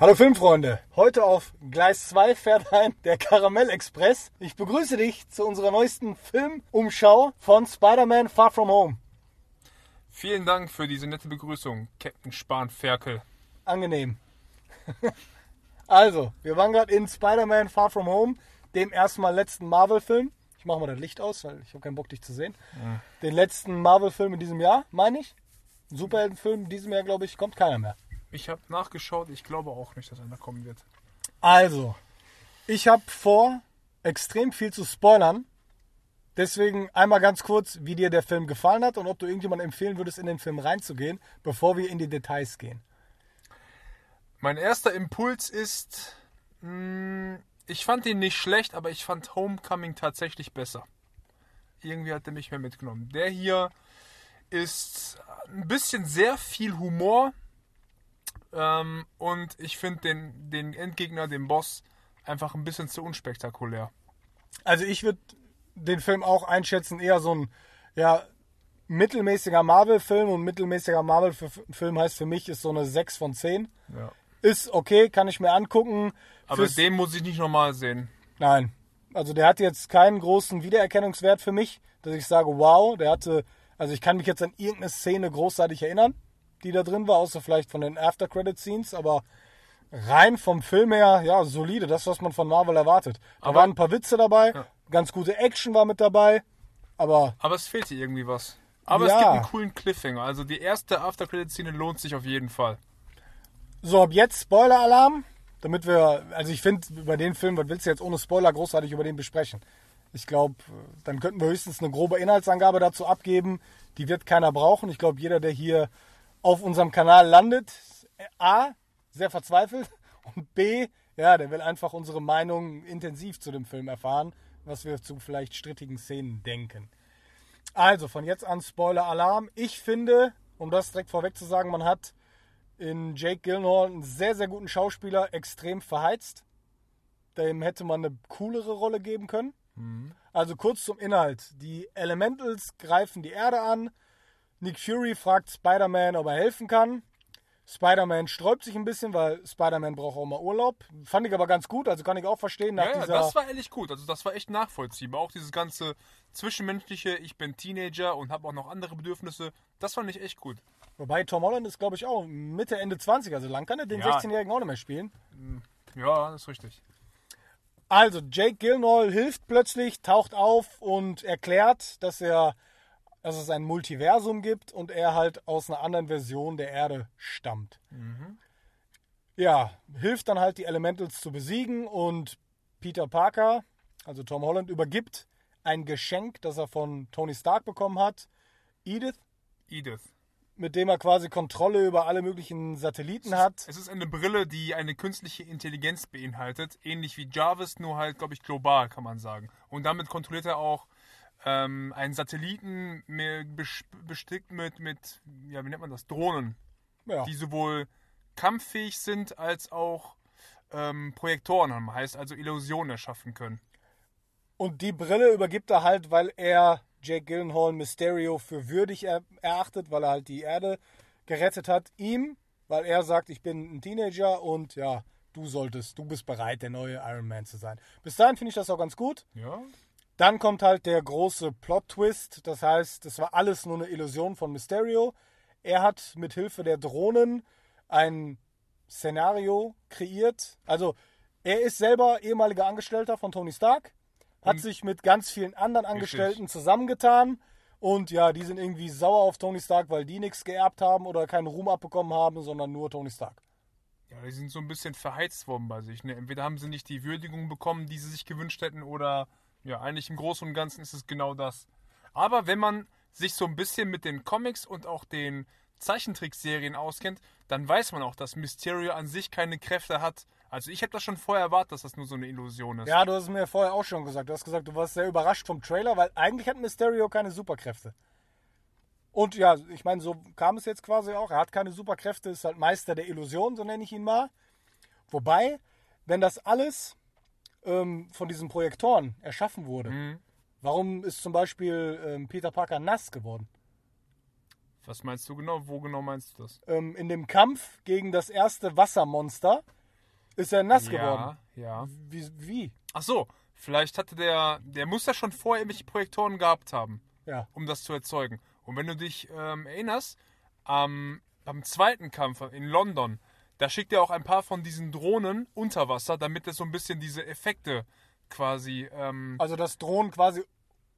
Hallo Filmfreunde, heute auf Gleis 2 fährt ein der Karamell Express. Ich begrüße dich zu unserer neuesten Filmumschau von Spider-Man Far From Home. Vielen Dank für diese nette Begrüßung, Captain Spahn-Ferkel. Angenehm. also, wir waren gerade in Spider-Man Far From Home, dem erstmal letzten Marvel-Film. Ich mache mal das Licht aus, weil ich habe keinen Bock, dich zu sehen. Ja. Den letzten Marvel-Film in diesem Jahr, meine ich. Ein Superheldenfilm in diesem Jahr, glaube ich, kommt keiner mehr. Ich habe nachgeschaut, ich glaube auch nicht, dass einer kommen wird. Also, ich habe vor, extrem viel zu spoilern. Deswegen einmal ganz kurz, wie dir der Film gefallen hat und ob du irgendjemandem empfehlen würdest, in den Film reinzugehen, bevor wir in die Details gehen. Mein erster Impuls ist, mh, ich fand ihn nicht schlecht, aber ich fand Homecoming tatsächlich besser. Irgendwie hat er mich mehr mitgenommen. Der hier ist ein bisschen sehr viel Humor ähm, und ich finde den, den Endgegner, den Boss, einfach ein bisschen zu unspektakulär. Also ich würde den Film auch einschätzen, eher so ein ja, mittelmäßiger Marvel-Film und mittelmäßiger Marvel-Film heißt für mich ist so eine 6 von 10. Ja. Ist okay, kann ich mir angucken. Aber Fürs- den muss ich nicht nochmal sehen. Nein. Also der hat jetzt keinen großen Wiedererkennungswert für mich, dass ich sage, wow, der hatte, also ich kann mich jetzt an irgendeine Szene großartig erinnern, die da drin war, außer vielleicht von den After-Credit-Scenes, aber rein vom Film her, ja, solide, das, was man von Marvel erwartet. Da Aber- waren ein paar Witze dabei, Ja. ganz gute Action war mit dabei, aber Aber es fehlte irgendwie was. Aber Ja. es gibt einen coolen Cliffhanger. Also die erste After-Credit-Szene lohnt sich auf jeden Fall. So, ab jetzt Spoiler-Alarm, damit wir, also ich finde, über den Film, was willst du jetzt ohne Spoiler großartig über den besprechen? Ich glaube, dann könnten wir höchstens eine grobe Inhaltsangabe dazu abgeben. Die wird keiner brauchen. Ich glaube, jeder, der hier auf unserem Kanal landet, A, sehr verzweifelt und B, ja, der will einfach unsere Meinung intensiv zu dem Film erfahren, was wir zu vielleicht strittigen Szenen denken. Also, von jetzt an Spoiler-Alarm. Ich finde, um das direkt vorweg zu sagen, man hat in Jake Gyllenhaal einen sehr, sehr guten Schauspieler extrem verheizt. Dem hätte man eine coolere Rolle geben können. Also kurz zum Inhalt. Die Elementals greifen die Erde an. Nick Fury fragt Spider-Man, ob er helfen kann. Spider-Man sträubt sich ein bisschen, weil Spider-Man braucht auch mal Urlaub. Fand ich aber ganz gut, also kann ich auch verstehen. Nach Ja, ja, das war ehrlich gut. Also das war echt nachvollziehbar. Auch dieses ganze zwischenmenschliche, ich bin Teenager und habe auch noch andere Bedürfnisse, das fand ich echt gut. Wobei Tom Holland ist, glaube ich, auch Mitte, Ende 20, also lang kann er den Ja. 16-Jährigen auch nicht mehr spielen. Ja, das ist richtig. Also, Jake Gyllenhaal hilft plötzlich, taucht auf und erklärt, dass er, dass es ein Multiversum gibt und er halt aus einer anderen Version der Erde stammt. Ja, hilft dann halt die Elementals zu besiegen und Peter Parker, also Tom Holland, übergibt ein Geschenk, das er von Tony Stark bekommen hat, Edith, Edith. mit dem er quasi Kontrolle über alle möglichen Satelliten hat. Es ist eine Brille, die eine künstliche Intelligenz beinhaltet, ähnlich wie Jarvis, nur halt, glaube ich, global, kann man sagen. Und damit kontrolliert er auch ähm, einen Satelliten bestickt mit, mit, ja, wie nennt man das, Drohnen, Ja. die sowohl kampffähig sind als auch ähm, Projektoren haben, heißt also Illusionen erschaffen können. Und die Brille übergibt er halt, weil er Jake Gyllenhaal Mysterio für würdig er erachtet, weil er halt die Erde gerettet hat. Ihm, weil er sagt, ich bin ein Teenager und ja, du solltest, du bist bereit, der neue Iron Man zu sein. Bis dahin finde ich das auch ganz gut. Ja, Dann kommt halt der große Plot-Twist. Das heißt, das war alles nur eine Illusion von Mysterio. Er hat mit Hilfe der Drohnen ein Szenario kreiert. Also, er ist selber ehemaliger Angestellter von Tony Stark, hat Und- sich mit ganz vielen anderen Angestellten zusammengetan. Und ja, die sind irgendwie sauer auf Tony Stark, weil die nichts geerbt haben oder keinen Ruhm abbekommen haben, sondern nur Tony Stark. Ja, die sind so ein bisschen verheizt worden bei sich. Ne? Entweder haben sie nicht die Würdigung bekommen, die sie sich gewünscht hätten, oder ja, eigentlich im Großen und Ganzen ist es genau das. Aber wenn man sich so ein bisschen mit den Comics und auch den Zeichentrickserien auskennt, dann weiß man auch, dass Mysterio an sich keine Kräfte hat. Also ich habe das schon vorher erwartet, dass das nur so eine Illusion ist. Ja, du hast es mir vorher auch schon gesagt. Du hast gesagt, du warst sehr überrascht vom Trailer, weil eigentlich hat Mysterio keine Superkräfte. Und ja, ich meine, so kam es jetzt quasi auch. Er hat keine Superkräfte, ist halt Meister der Illusion, so nenne ich ihn mal. Wobei, wenn das alles ähm, von diesen Projektoren erschaffen wurde, Mhm. warum ist zum Beispiel ähm, Peter Parker nass geworden? Was meinst du genau? Wo genau meinst du das? Ähm, in dem Kampf gegen das erste Wassermonster ist er nass ja, geworden. ja. Wie? wie? Ach so, vielleicht hatte der, der muss ja schon vorher irgendwelche Projektoren gehabt haben, Ja. um das zu erzeugen. Und wenn du dich ähm, erinnerst, am, beim zweiten Kampf in London, da schickt er auch ein paar von diesen Drohnen unter Wasser, damit es so ein bisschen diese Effekte quasi. Ähm, Also dass Drohnen quasi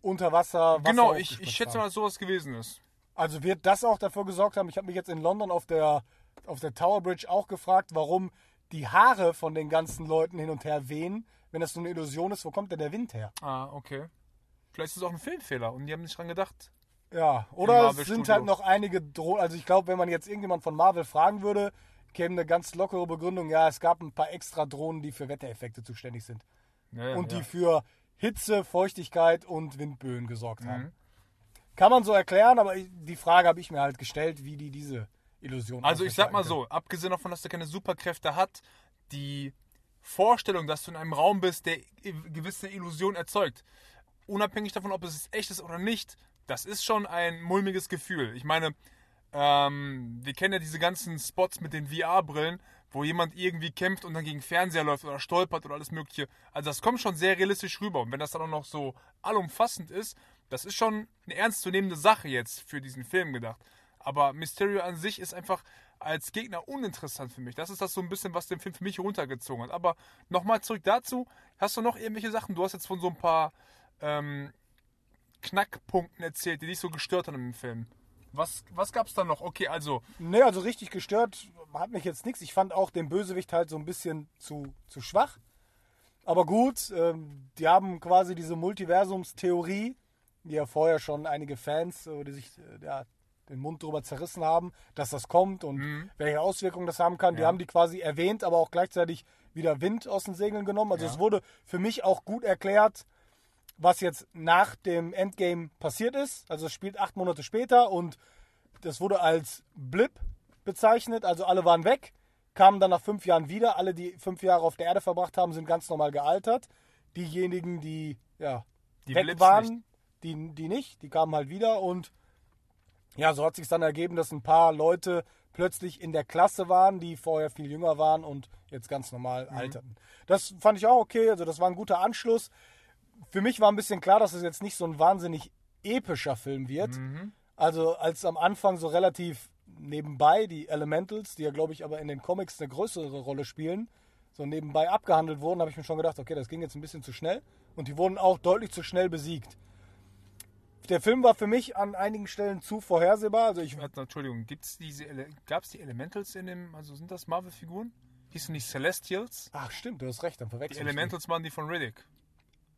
unter Wasser. Wasser genau, ich, ich schätze mal, dass sowas gewesen ist. Also wird das auch dafür gesorgt haben. Ich habe mich jetzt in London auf der, auf der Tower Bridge auch gefragt, warum die Haare von den ganzen Leuten hin und her wehen. Wenn das so eine Illusion ist, wo kommt denn der Wind her? Ah, okay. Vielleicht ist es auch ein Filmfehler und die haben nicht dran gedacht. Ja, oder es sind halt noch einige Drohnen. Also ich glaube, wenn man jetzt irgendjemand von Marvel fragen würde, käme eine ganz lockere Begründung. Ja, es gab ein paar extra Drohnen, die für Wettereffekte zuständig sind. Ja, ja, und die für Hitze, Feuchtigkeit und Windböen gesorgt haben. Mhm. Kann man so erklären, aber die Frage habe ich mir halt gestellt, wie die diese Illusion Also ich sag mal aufrechterhalten so, abgesehen davon, dass er keine Superkräfte hat, die Vorstellung, dass du in einem Raum bist, der gewisse Illusion erzeugt, unabhängig davon, ob es echt ist oder nicht, das ist schon ein mulmiges Gefühl. Ich meine, ähm, wir kennen ja diese ganzen Spots mit den VR-Brillen, wo jemand irgendwie kämpft und dann gegen Fernseher läuft oder stolpert oder alles mögliche. Also das kommt schon sehr realistisch rüber. Und wenn das dann auch noch so allumfassend ist, das ist schon eine ernstzunehmende Sache jetzt für diesen Film gedacht. Aber Mysterio an sich ist einfach als Gegner uninteressant für mich. Das ist das so ein bisschen, was den Film für mich runtergezogen hat. Aber nochmal zurück dazu. Hast du noch irgendwelche Sachen? Du hast jetzt von so ein paar ähm, Knackpunkten erzählt, die dich so gestört haben im Film. Was, was gab es da noch? Okay, also, Nee, also richtig gestört hat mich jetzt nichts. Ich fand auch den Bösewicht halt so ein bisschen zu, zu schwach. Aber gut, ähm, die haben quasi diese Multiversumstheorie, die ja vorher schon einige Fans, äh, die sich äh, ja, den Mund drüber zerrissen haben, dass das kommt und welche Auswirkungen das haben kann. Die Ja. haben die quasi erwähnt, aber auch gleichzeitig wieder Wind aus den Segeln genommen. Also Ja. es wurde für mich auch gut erklärt, was jetzt nach dem Endgame passiert ist. Also es spielt acht Monate später und das wurde als Blip bezeichnet. Also alle waren weg, kamen dann nach fünf Jahren wieder. Alle, die fünf Jahre auf der Erde verbracht haben, sind ganz normal gealtert. Diejenigen, die ja Die weg Blips waren, nicht. Die, die nicht, die kamen halt wieder und ja, so hat sich dann ergeben, dass ein paar Leute plötzlich in der Klasse waren, die vorher viel jünger waren und jetzt ganz normal Mhm. alterten. Das fand ich auch okay, also das war ein guter Anschluss. Für mich war ein bisschen klar, dass es jetzt nicht so ein wahnsinnig epischer Film wird. Mhm. Also als am Anfang so relativ nebenbei die Elementals, die ja glaube ich aber in den Comics eine größere Rolle spielen, so nebenbei abgehandelt wurden, habe ich mir schon gedacht, okay, das ging jetzt ein bisschen zu schnell und die wurden auch deutlich zu schnell besiegt. Der Film war für mich an einigen Stellen zu vorhersehbar. Also ich Entschuldigung, gibt's diese, gab es die Elementals in dem, also sind das Marvel-Figuren? Hießen die Celestials? Ach stimmt, du hast recht, dann Die verwechseln. Elementals waren die von Riddick.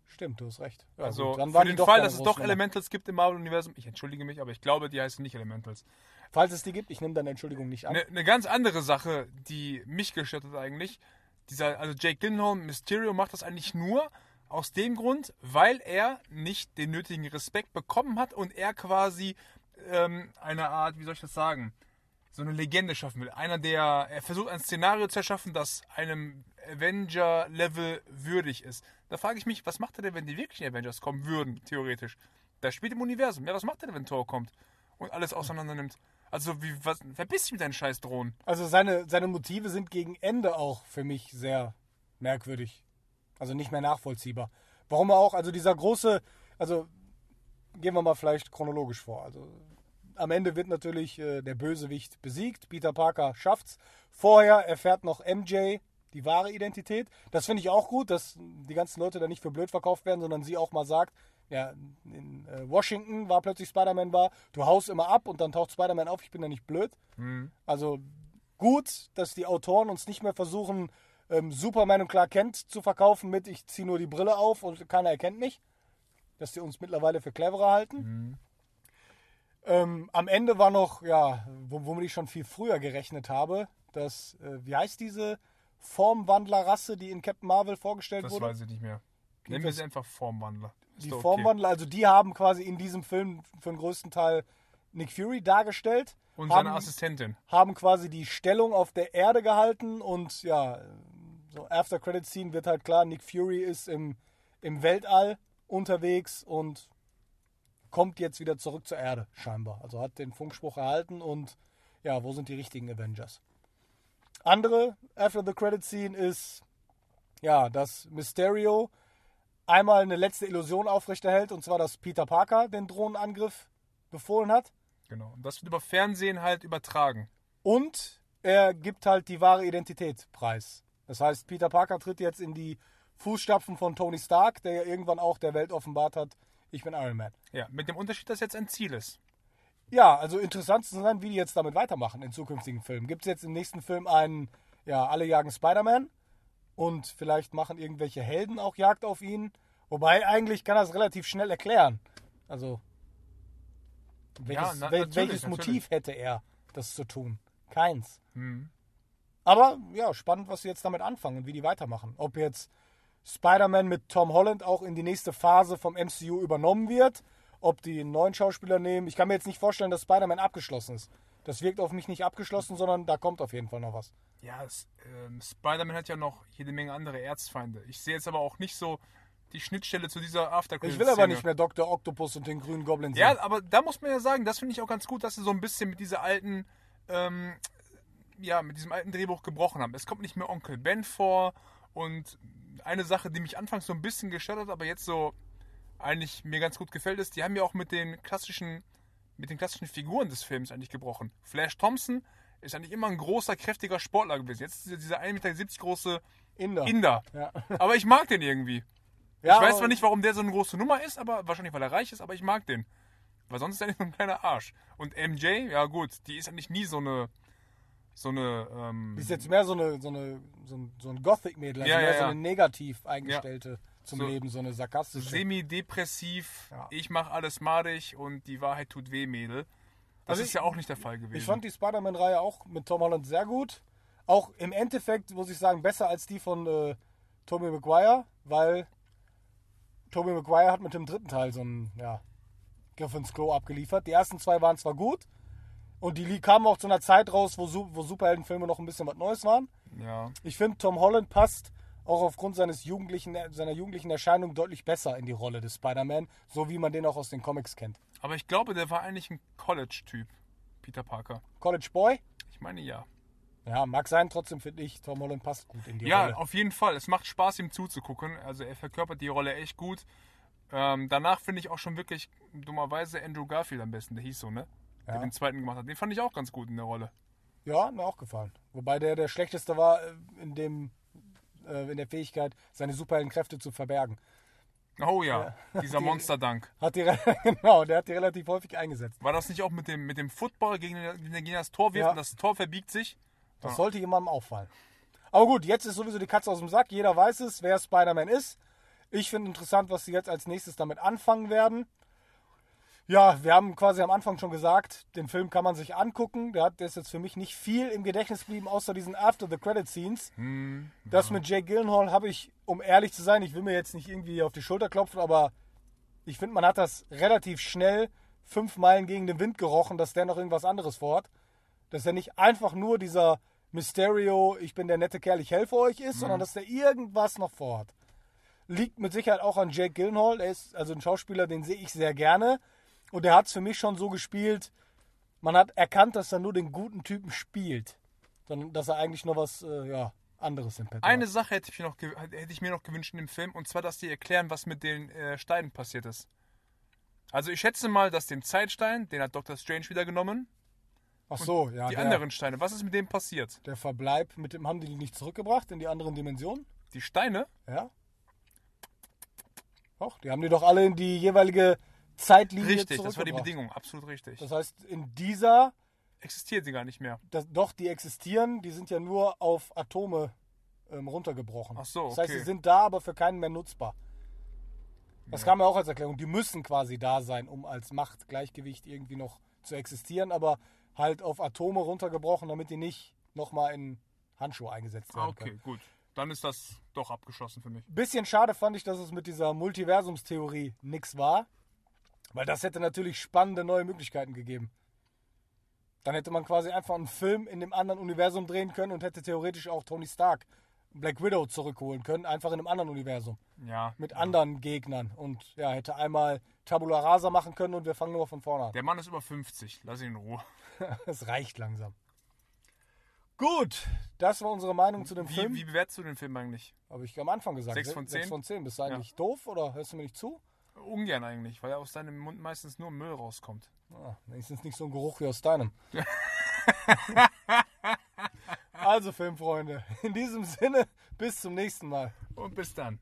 Stimmt, du hast recht. Ja, Also gut, für den Fall, dass es doch. Elementals gibt im Marvel-Universum, ich entschuldige mich, aber ich glaube, die heißen nicht Elementals. Falls es die gibt, ich nehme deine Entschuldigung nicht an. Eine ne ganz andere Sache, die mich gestört hat eigentlich, dieser, also Jake Gyllenhaal, Mysterio macht das eigentlich nur aus dem Grund, weil er nicht den nötigen Respekt bekommen hat und er quasi ähm, eine Art, wie soll ich das sagen, so eine Legende schaffen will. Einer, der, er versucht ein Szenario zu erschaffen, das einem Avenger-Level würdig ist. Da frage ich mich, was macht er denn, wenn die wirklichen Avengers kommen würden, theoretisch? Da spielt im Universum. Ja, was macht er denn, wenn Thor kommt und alles auseinander nimmt? Also, wie, was, verpiss dich mit deinen scheiß Drohnen. Also seine, seine Motive sind gegen Ende auch für mich sehr merkwürdig. Also nicht mehr nachvollziehbar. Warum auch, also dieser große, also gehen wir mal vielleicht chronologisch vor. Also am Ende wird natürlich äh, der Bösewicht besiegt. Peter Parker schafft's. Vorher erfährt noch MJ die wahre Identität. Das finde ich auch gut, dass die ganzen Leute da nicht für blöd verkauft werden, sondern sie auch mal sagt, ja, in äh, Washington war plötzlich Spider-Man war, du haust immer ab und dann taucht Spider-Man auf, ich bin ja nicht blöd. Also gut, dass die Autoren uns nicht mehr versuchen, ähm, Superman und Clark Kent zu verkaufen mit ich ziehe nur die Brille auf und keiner erkennt mich. Dass die uns mittlerweile für cleverer halten. Ähm, am Ende war noch, ja, wo- womit ich schon viel früher gerechnet habe, dass, äh, wie heißt diese Formwandlerrasse, die in Captain Marvel vorgestellt Das wurde? weiß ich nicht mehr. Nennen wir das- sie einfach Formwandler. Ist Die okay. Formwandler, also die haben quasi in diesem Film für den größten Teil Nick Fury dargestellt. Und haben, seine Assistentin. haben quasi die Stellung auf der Erde gehalten und ja, so After Credit Scene wird halt klar, Nick Fury ist im, im Weltall unterwegs und kommt jetzt wieder zurück zur Erde, scheinbar. Also hat den Funkspruch erhalten und ja, wo sind die richtigen Avengers? andere After the Credit Scene ist, ja, dass Mysterio einmal eine letzte Illusion aufrechterhält, und zwar, dass Peter Parker den Drohnenangriff befohlen hat. Genau. Und das wird über Fernsehen halt übertragen. Und er gibt halt die wahre Identität preis. Das heißt, Peter Parker tritt jetzt in die Fußstapfen von Tony Stark, der ja irgendwann auch der Welt offenbart hat, ich bin Iron Man. Ja, mit dem Unterschied, dass jetzt ein Ziel ist. Ja, also interessant zu sein, wie die jetzt damit weitermachen in zukünftigen Filmen. Gibt es jetzt im nächsten Film einen, ja, alle jagen Spider-Man und vielleicht machen irgendwelche Helden auch Jagd auf ihn. Wobei eigentlich kann er es relativ schnell erklären. Also, welches, na- wel, welches. Motiv hätte er, das zu tun? Keins. Hm. Aber ja, spannend, was sie jetzt damit anfangen und wie die weitermachen. Ob jetzt Spider-Man mit Tom Holland auch in die nächste Phase vom MCU übernommen wird, ob die einen neuen Schauspieler nehmen. Ich kann mir jetzt nicht vorstellen, dass Spider-Man abgeschlossen ist. Das wirkt auf mich nicht abgeschlossen, sondern da kommt auf jeden Fall noch was. Ja, ähm, Spider-Man hat ja noch jede Menge andere Erzfeinde. Ich sehe jetzt aber auch nicht so die Schnittstelle zu dieser after Ich will aber nicht mehr Dr. Octopus und den grünen Goblin sehen. Ja, aber da muss man ja sagen, das finde ich auch ganz gut, dass sie so ein bisschen mit dieser alten, ähm, ja, mit diesem alten Drehbuch gebrochen haben. Es kommt nicht mehr Onkel Ben vor und eine Sache, die mich anfangs so ein bisschen gestört hat, aber jetzt so eigentlich mir ganz gut gefällt, ist, die haben ja auch mit den klassischen, mit den klassischen Figuren des Films eigentlich gebrochen. Flash Thompson ist eigentlich immer ein großer, kräftiger Sportler gewesen. Jetzt ist dieser 1,70 Meter große Inder. Inder. Ja. Aber ich mag den irgendwie. Ja, ich weiß zwar nicht, warum der so eine große Nummer ist, aber wahrscheinlich, weil er reich ist, aber ich mag den. Weil sonst ist er nicht so ein kleiner Arsch. Und MJ, ja gut, die ist eigentlich nie so eine. So eine. Ähm, Die ist jetzt mehr so, eine, so, eine, so ein, so ein Gothic-Mädel, also Ja, mehr ja, so eine negativ eingestellte zum So- Leben, so eine sarkastische. semi-depressiv, ich mach alles madig und die Wahrheit tut weh, Mädel. Das Also ist ich- ja auch nicht der Fall gewesen. Ich fand die Spider-Man-Reihe auch mit Tom Holland sehr gut. Auch im Endeffekt, muss ich sagen, besser als die von äh, Tobey Maguire, weil Tobey Maguire hat mit dem dritten Teil so einen ja, Griff ins Klo abgeliefert. Die ersten zwei waren zwar gut und die kamen auch zu einer Zeit raus, wo, wo Superheldenfilme noch ein bisschen was Neues waren. ja. Ich finde, Tom Holland passt auch aufgrund seines jugendlichen, seiner jugendlichen Erscheinung deutlich besser in die Rolle des Spider-Man, so wie man den auch aus den Comics kennt. Aber ich glaube, der war eigentlich ein College-Typ, Peter Parker. College Boy? Ich meine ja. Ja, mag sein, trotzdem finde ich, Tom Holland passt gut in die Ja, Rolle. auf jeden Fall. Es macht Spaß, ihm zuzugucken. Also er verkörpert die Rolle echt gut. Ähm, danach finde ich auch schon wirklich dummerweise Andrew Garfield am besten. Der hieß so, ne? Der Ja. den zweiten gemacht hat. Den fand ich auch ganz gut in der Rolle. Ja, hat mir auch gefallen. Wobei der der schlechteste war äh, in dem äh, in der Fähigkeit, seine Superheldenkräfte zu verbergen. Oh ja, dieser Die- Monsterdank. Hat die genau, der hat die relativ häufig eingesetzt. War das nicht auch mit dem, mit dem Football, gegen, den gegen das Tor wirft Ja. und das Tor verbiegt sich? Das sollte jemandem auffallen. Aber gut, jetzt ist sowieso die Katze aus dem Sack. Jeder weiß es, wer Spider-Man ist. Ich finde interessant, was sie jetzt als nächstes damit anfangen werden. Ja, wir haben quasi am Anfang schon gesagt, den Film kann man sich angucken. Der, hat, der ist jetzt für mich nicht viel im Gedächtnis geblieben, außer diesen After-the-Credit-Scenes. Hm, Das mit Jake Gyllenhaal habe ich, um ehrlich zu sein, ich will mir jetzt nicht irgendwie auf die Schulter klopfen, aber ich finde, man hat das relativ schnell fünf Meilen gegen den Wind gerochen, dass der noch irgendwas anderes vorhat. Dass er nicht einfach nur dieser Mysterio, ich bin der nette Kerl, ich helfe euch ist, sondern dass der irgendwas noch vorhat. Liegt mit Sicherheit auch an Jake Gyllenhaal. Er ist also ein Schauspieler, den sehe ich sehr gerne. Und er hat es für mich schon so gespielt, man hat erkannt, dass er nur den guten Typen spielt. Sondern dass er eigentlich noch was äh, ja, anderes im Petto Eine hat. Sache hätte ich, mir noch, hätte ich mir noch gewünscht in dem Film, und zwar, dass die erklären, was mit den äh, Steinen passiert ist. Also ich schätze mal, dass den Zeitstein, den hat Dr. Strange wieder genommen. Ach so, ja. die der, anderen Steine, was ist mit dem passiert? Der Verbleib, mit dem haben die die nicht zurückgebracht in die anderen Dimensionen? Die Steine? Ja. Doch, die haben die doch alle in die jeweilige Zeitlinie Richtig, das war die. Bedingung, absolut richtig. Das heißt, in dieser, Existiert sie gar nicht mehr. das, doch, die existieren, die sind ja nur auf Atome ähm, runtergebrochen. Ach so, Das heißt, okay. sie sind da, aber für keinen mehr nutzbar. Das kam ja auch als Erklärung. Die müssen quasi da sein, um als Machtgleichgewicht irgendwie noch zu existieren, aber halt auf Atome runtergebrochen, damit die nicht nochmal in Handschuhe eingesetzt werden Ah, können. okay, gut. Dann ist das doch abgeschlossen für mich. Bisschen schade fand ich, dass es mit dieser Multiversumstheorie nix war. Weil das hätte natürlich spannende neue Möglichkeiten gegeben. Dann hätte man quasi einfach einen Film in dem anderen Universum drehen können und hätte theoretisch auch Tony Stark, Black Widow zurückholen können, einfach in einem anderen Universum. Ja. Mit anderen Gegnern. Und ja, hätte einmal Tabula Rasa machen können und wir fangen nur von vorne an. Der Mann ist über 50, lass ihn in Ruhe. Das reicht langsam. Gut, das war unsere Meinung zu dem Wie, Film. wie bewertest du den Film eigentlich? Habe ich am Anfang gesagt. Sechs von zehn? Sechs von zehn. Bist du eigentlich doof oder hörst du mir nicht zu? Ungern eigentlich, weil aus deinem Mund meistens nur Müll rauskommt. Ah, wenigstens nicht so ein Geruch wie aus deinem. also Filmfreunde, in diesem Sinne, bis zum nächsten Mal. Und bis dann.